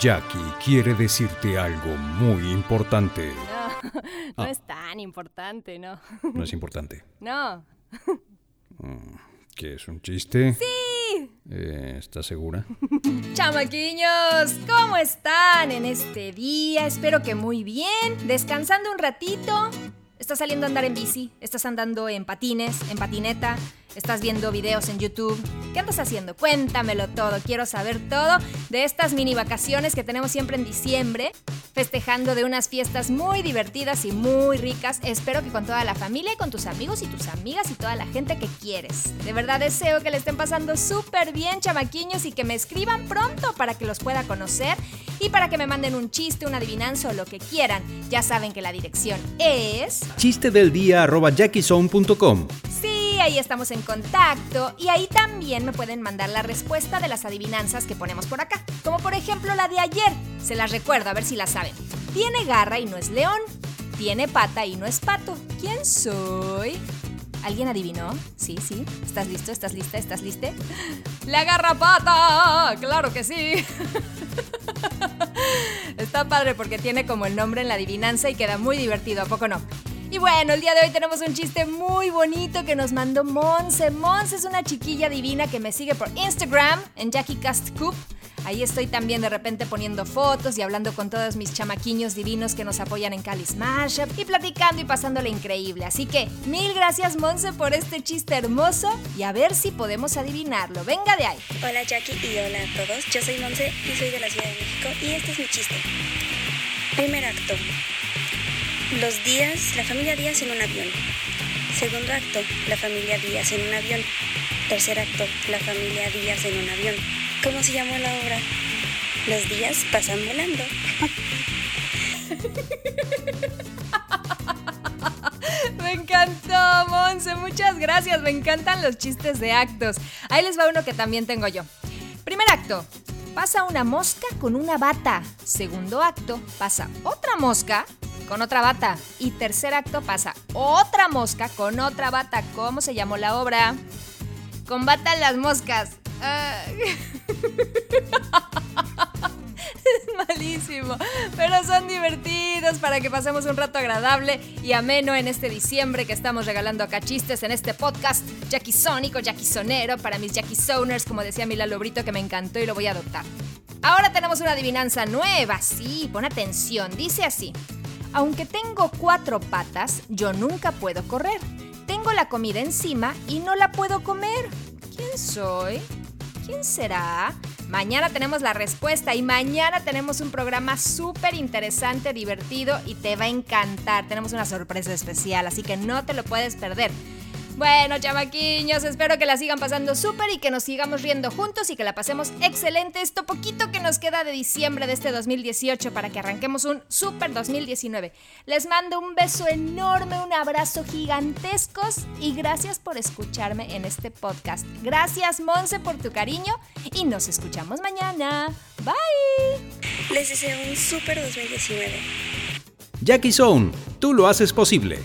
Jackie quiere decirte algo muy importante. No, no Ah. es tan importante, no. ¿No es importante? No. ¿Qué es un chiste? Sí. Eh, ¿Estás segura? Chamaquiños, ¿cómo están en este día? Espero que muy bien. Descansando un ratito. ¿Estás saliendo a andar en bici? ¿Estás andando en patines, en patineta? ¿Estás viendo videos en YouTube? ¿Qué andas haciendo? Cuéntamelo todo. Quiero saber todo de estas mini vacaciones que tenemos siempre en diciembre, festejando de unas fiestas muy divertidas y muy ricas. Espero que con toda la familia y con tus amigos y tus amigas y toda la gente que quieres. De verdad deseo que le estén pasando súper bien, chamaquiños, y que me escriban pronto para que los pueda conocer y para que me manden un chiste, una adivinanza o lo que quieran. Ya saben que la dirección es... Chiste del día ahí estamos en contacto y ahí también me pueden mandar la respuesta de las adivinanzas que ponemos por acá. Como por ejemplo la de ayer. Se las recuerdo, a ver si la saben. Tiene garra y no es león. Tiene pata y no es pato. ¿Quién soy? ¿Alguien adivinó? Sí, sí. ¿Estás listo? ¿Estás lista? ¿Estás lista? ¡La garrapata! ¡Claro que sí! Está padre porque tiene como el nombre en la adivinanza y queda muy divertido, ¿a poco no? Y bueno, el día de hoy tenemos un chiste muy bonito que nos mandó Monse. Monse es una chiquilla divina que me sigue por Instagram en Jackie Cast Coop. Ahí estoy también de repente poniendo fotos y hablando con todos mis chamaquiños divinos que nos apoyan en Cali Smash Up y platicando y pasándole increíble. Así que mil gracias Monse por este chiste hermoso y a ver si podemos adivinarlo. Venga de ahí. Hola Jackie y hola a todos, yo soy Monse y soy de la Ciudad de México y este es mi chiste. Primer acto. Los días, la familia Díaz en un avión. Segundo acto, la familia Díaz en un avión. Tercer acto, la familia Díaz en un avión. ¿Cómo se llamó la obra? Los días pasan volando. Me encantó, Monse. Muchas gracias. Me encantan los chistes de actos. Ahí les va uno que también tengo yo. Primer acto. Pasa una mosca con una bata. Segundo acto. Pasa otra mosca con otra bata. Y tercer acto pasa otra mosca con otra bata. ¿Cómo se llamó la obra? Combatan las moscas. Es malísimo, pero son divertidos para que pasemos un rato agradable y ameno en este diciembre que estamos regalando acá chistes en este podcast Jackie Sónico, Jackie Sonero, para mis Jackie Soners, como decía Mila Lobrito, que me encantó y lo voy a adoptar. Ahora tenemos una adivinanza nueva, sí, pon atención, dice así. Aunque tengo cuatro patas, yo nunca puedo correr. Tengo la comida encima y no la puedo comer. ¿Quién soy? ¿Quién será? Mañana tenemos la respuesta y mañana tenemos un programa súper interesante, divertido y te va a encantar. Tenemos una sorpresa especial, así que no te lo puedes perder. Bueno, chamaquiños, espero que la sigan pasando súper y que nos sigamos riendo juntos y que la pasemos excelente esto poquito que nos queda de diciembre de este 2018 para que arranquemos un súper 2019. Les mando un beso enorme, un abrazo gigantescos y gracias por escucharme en este podcast. Gracias, Monse, por tu cariño y nos escuchamos mañana. Bye. Les deseo un super 2019. Jackie Zone, tú lo haces posible.